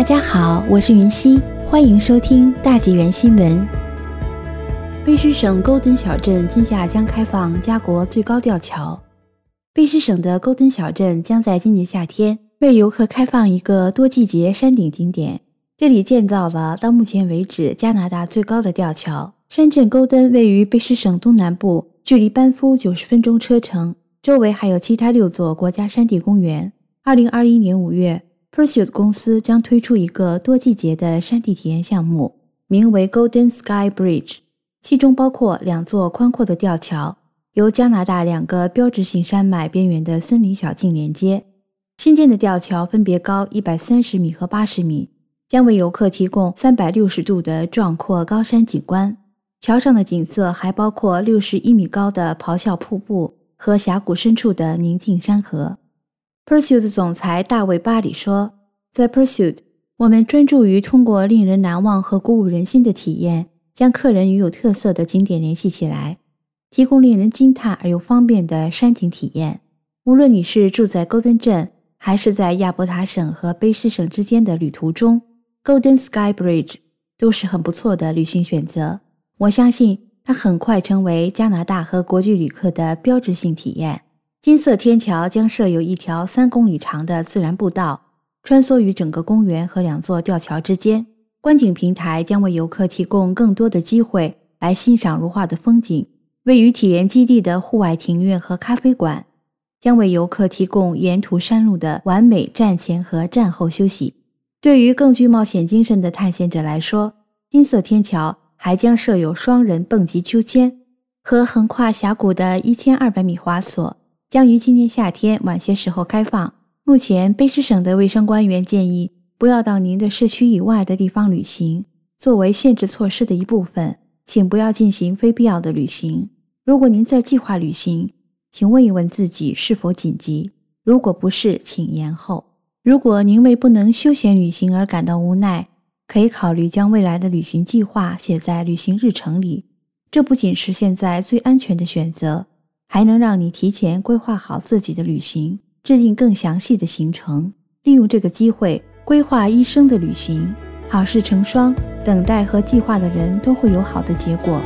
大家好，我是云溪，欢迎收听大纪元新闻。卑诗省勾墩小镇今夏将开放加国最高吊桥。卑诗省的勾墩小镇将在今年夏天为游客开放一个多季节山顶景点，这里建造了到目前为止加拿大最高的吊桥。山镇勾墩位于卑诗省东南部，距离班夫九十分钟车程，周围还有其他六座国家山地公园。二零二一年五月。Pursuit 公司将推出一个多季节的山地体验项目，名为 Golden Sky Bridge，其中包括两座宽阔的吊桥，由加拿大两个标志性山脉边缘的森林小径连接。新建的吊桥分别高一百三十米和八十米，将为游客提供三百六十度的壮阔高山景观。桥上的景色还包括六十一米高的咆哮瀑布和峡谷深处的宁静山河。Pursuit 总裁大卫·巴里说：“在 Pursuit，我们专注于通过令人难忘和鼓舞人心的体验，将客人与有特色的景点联系起来，提供令人惊叹而又方便的山顶体验。无论你是住在 Golden 镇，还是在亚伯塔省和卑诗省之间的旅途中，Golden Sky Bridge 都是很不错的旅行选择。我相信它很快成为加拿大和国际旅客的标志性体验。”金色天桥将设有一条三公里长的自然步道，穿梭于整个公园和两座吊桥之间。观景平台将为游客提供更多的机会来欣赏如画的风景。位于体验基地的户外庭院和咖啡馆将为游客提供沿途山路的完美战前和战后休息。对于更具冒险精神的探险者来说，金色天桥还将设有双人蹦极秋千和横跨峡谷的一千二百米滑索。将于今年夏天晚些时候开放。目前，卑诗省的卫生官员建议不要到您的市区以外的地方旅行。作为限制措施的一部分，请不要进行非必要的旅行。如果您在计划旅行，请问一问自己是否紧急。如果不是，请延后。如果您为不能休闲旅行而感到无奈，可以考虑将未来的旅行计划写在旅行日程里。这不仅是现在最安全的选择。还能让你提前规划好自己的旅行，制定更详细的行程，利用这个机会规划一生的旅行。好事成双，等待和计划的人都会有好的结果。